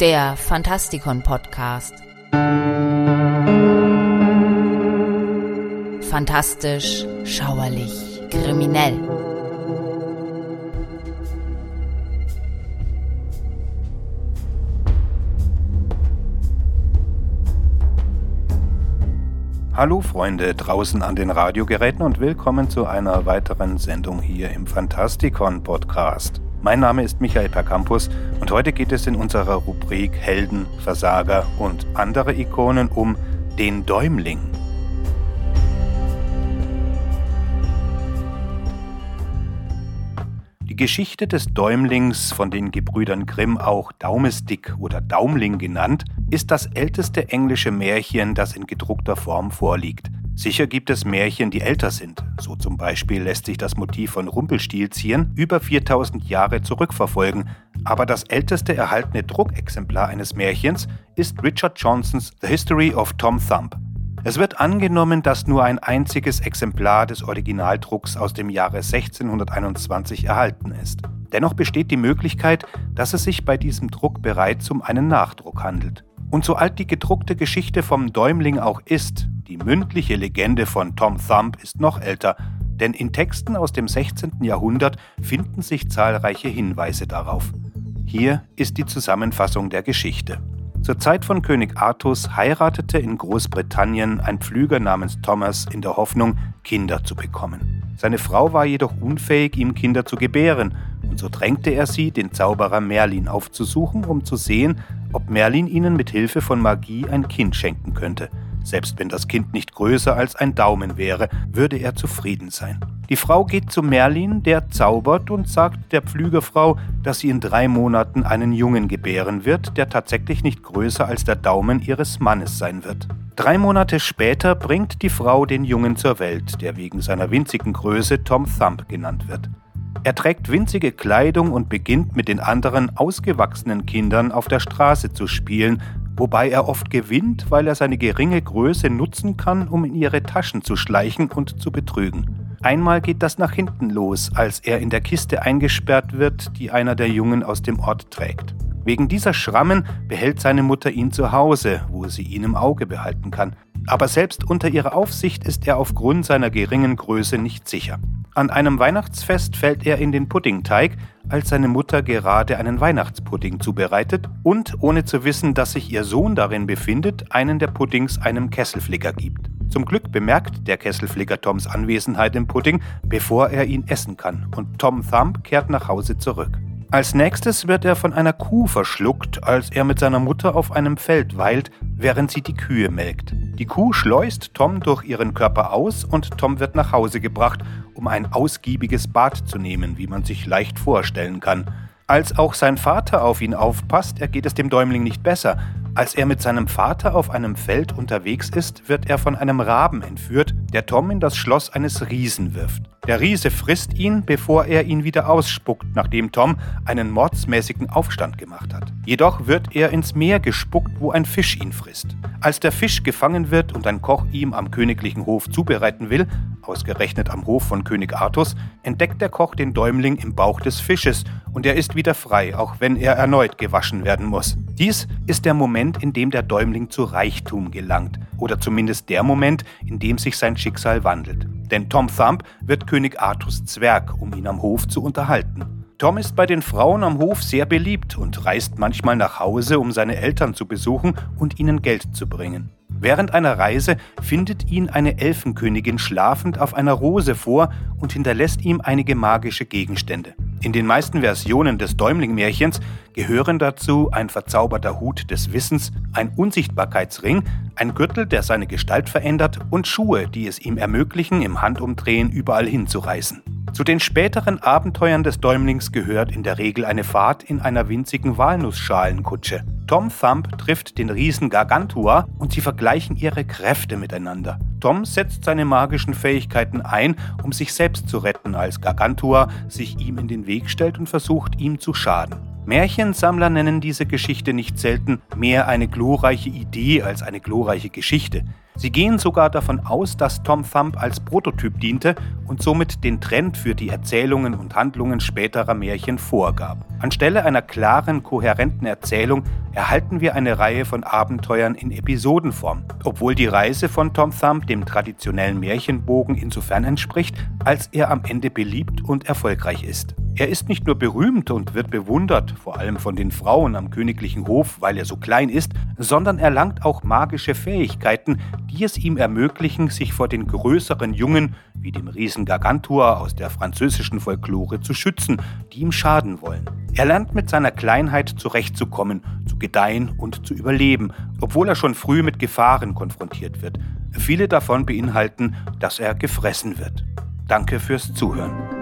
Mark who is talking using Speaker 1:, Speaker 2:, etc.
Speaker 1: der Fantastikon Podcast. Fantastisch, schauerlich, kriminell.
Speaker 2: Hallo Freunde draußen an den Radiogeräten und willkommen zu einer weiteren Sendung hier im Fantastikon Podcast. Mein Name ist Michael Percampus und heute geht es in unserer Rubrik Helden, Versager und andere Ikonen um den Däumling. Die Geschichte des Däumlings, von den Gebrüdern Grimm auch Daumestick oder Daumling genannt, ist das älteste englische Märchen, das in gedruckter Form vorliegt. Sicher gibt es Märchen, die älter sind. So zum Beispiel lässt sich das Motiv von Rumpelstilzchen über 4000 Jahre zurückverfolgen. Aber das älteste erhaltene Druckexemplar eines Märchens ist Richard Johnsons The History of Tom Thumb. Es wird angenommen, dass nur ein einziges Exemplar des Originaldrucks aus dem Jahre 1621 erhalten ist. Dennoch besteht die Möglichkeit, dass es sich bei diesem Druck bereits um einen Nachdruck handelt. Und so alt die gedruckte Geschichte vom Däumling auch ist, die mündliche Legende von Tom Thumb ist noch älter, denn in Texten aus dem 16. Jahrhundert finden sich zahlreiche Hinweise darauf. Hier ist die Zusammenfassung der Geschichte. Zur Zeit von König Artus heiratete in Großbritannien ein Pflüger namens Thomas in der Hoffnung, Kinder zu bekommen. Seine Frau war jedoch unfähig, ihm Kinder zu gebären, und so drängte er sie, den Zauberer Merlin aufzusuchen, um zu sehen, ob Merlin ihnen mit Hilfe von Magie ein Kind schenken könnte. Selbst wenn das Kind nicht größer als ein Daumen wäre, würde er zufrieden sein. Die Frau geht zu Merlin, der zaubert und sagt der Pflügerfrau, dass sie in drei Monaten einen Jungen gebären wird, der tatsächlich nicht größer als der Daumen ihres Mannes sein wird. Drei Monate später bringt die Frau den Jungen zur Welt, der wegen seiner winzigen Größe Tom Thumb genannt wird. Er trägt winzige Kleidung und beginnt mit den anderen ausgewachsenen Kindern auf der Straße zu spielen, wobei er oft gewinnt, weil er seine geringe Größe nutzen kann, um in ihre Taschen zu schleichen und zu betrügen. Einmal geht das nach hinten los, als er in der Kiste eingesperrt wird, die einer der Jungen aus dem Ort trägt. Wegen dieser Schrammen behält seine Mutter ihn zu Hause, wo sie ihn im Auge behalten kann. Aber selbst unter ihrer Aufsicht ist er aufgrund seiner geringen Größe nicht sicher. An einem Weihnachtsfest fällt er in den Puddingteig, als seine Mutter gerade einen Weihnachtspudding zubereitet und, ohne zu wissen, dass sich ihr Sohn darin befindet, einen der Puddings einem Kesselflicker gibt. Zum Glück bemerkt der Kesselflicker Toms Anwesenheit im Pudding, bevor er ihn essen kann, und Tom Thumb kehrt nach Hause zurück. Als nächstes wird er von einer Kuh verschluckt, als er mit seiner Mutter auf einem Feld weilt, während sie die Kühe melkt. Die Kuh schleust Tom durch ihren Körper aus und Tom wird nach Hause gebracht, um ein ausgiebiges Bad zu nehmen, wie man sich leicht vorstellen kann. Als auch sein Vater auf ihn aufpasst, ergeht es dem Däumling nicht besser. Als er mit seinem Vater auf einem Feld unterwegs ist, wird er von einem Raben entführt, der Tom in das Schloss eines Riesen wirft. Der Riese frisst ihn, bevor er ihn wieder ausspuckt, nachdem Tom einen mordsmäßigen Aufstand gemacht hat. Jedoch wird er ins Meer gespuckt, wo ein Fisch ihn frisst. Als der Fisch gefangen wird und ein Koch ihm am königlichen Hof zubereiten will, ausgerechnet am Hof von König Artus, entdeckt der Koch den Däumling im Bauch des Fisches und er ist wieder frei, auch wenn er erneut gewaschen werden muss. Dies ist der Moment, in dem der Däumling zu Reichtum gelangt, oder zumindest der Moment, in dem sich sein Schicksal wandelt. Denn Tom Thumb wird König Artus Zwerg, um ihn am Hof zu unterhalten. Tom ist bei den Frauen am Hof sehr beliebt und reist manchmal nach Hause, um seine Eltern zu besuchen und ihnen Geld zu bringen. Während einer Reise findet ihn eine Elfenkönigin schlafend auf einer Rose vor und hinterlässt ihm einige magische Gegenstände. In den meisten Versionen des Däumling-Märchens gehören dazu ein verzauberter Hut des Wissens, ein Unsichtbarkeitsring, ein Gürtel, der seine Gestalt verändert und Schuhe, die es ihm ermöglichen, im Handumdrehen überall hinzureißen. Zu den späteren Abenteuern des Däumlings gehört in der Regel eine Fahrt in einer winzigen Walnussschalenkutsche. Tom Thumb trifft den Riesen Gargantua und sie vergleichen ihre Kräfte miteinander. Tom setzt seine magischen Fähigkeiten ein, um sich selbst zu retten, als Gargantua sich ihm in den Weg stellt und versucht, ihm zu schaden. Märchensammler nennen diese Geschichte nicht selten mehr eine glorreiche Idee als eine glorreiche Geschichte. Sie gehen sogar davon aus, dass Tom Thumb als Prototyp diente und somit den Trend für die Erzählungen und Handlungen späterer Märchen vorgab. Anstelle einer klaren, kohärenten Erzählung erhalten wir eine Reihe von Abenteuern in Episodenform, obwohl die Reise von Tom Thumb dem traditionellen Märchenbogen insofern entspricht, als er am Ende beliebt und erfolgreich ist. Er ist nicht nur berühmt und wird bewundert, vor allem von den Frauen am königlichen Hof, weil er so klein ist, sondern erlangt auch magische Fähigkeiten, die es ihm ermöglichen, sich vor den größeren Jungen, wie dem Riesen Gargantua aus der französischen Folklore, zu schützen, die ihm schaden wollen. Er lernt mit seiner Kleinheit zurechtzukommen, zu gedeihen und zu überleben, obwohl er schon früh mit Gefahren konfrontiert wird. Viele davon beinhalten, dass er gefressen wird. Danke fürs Zuhören.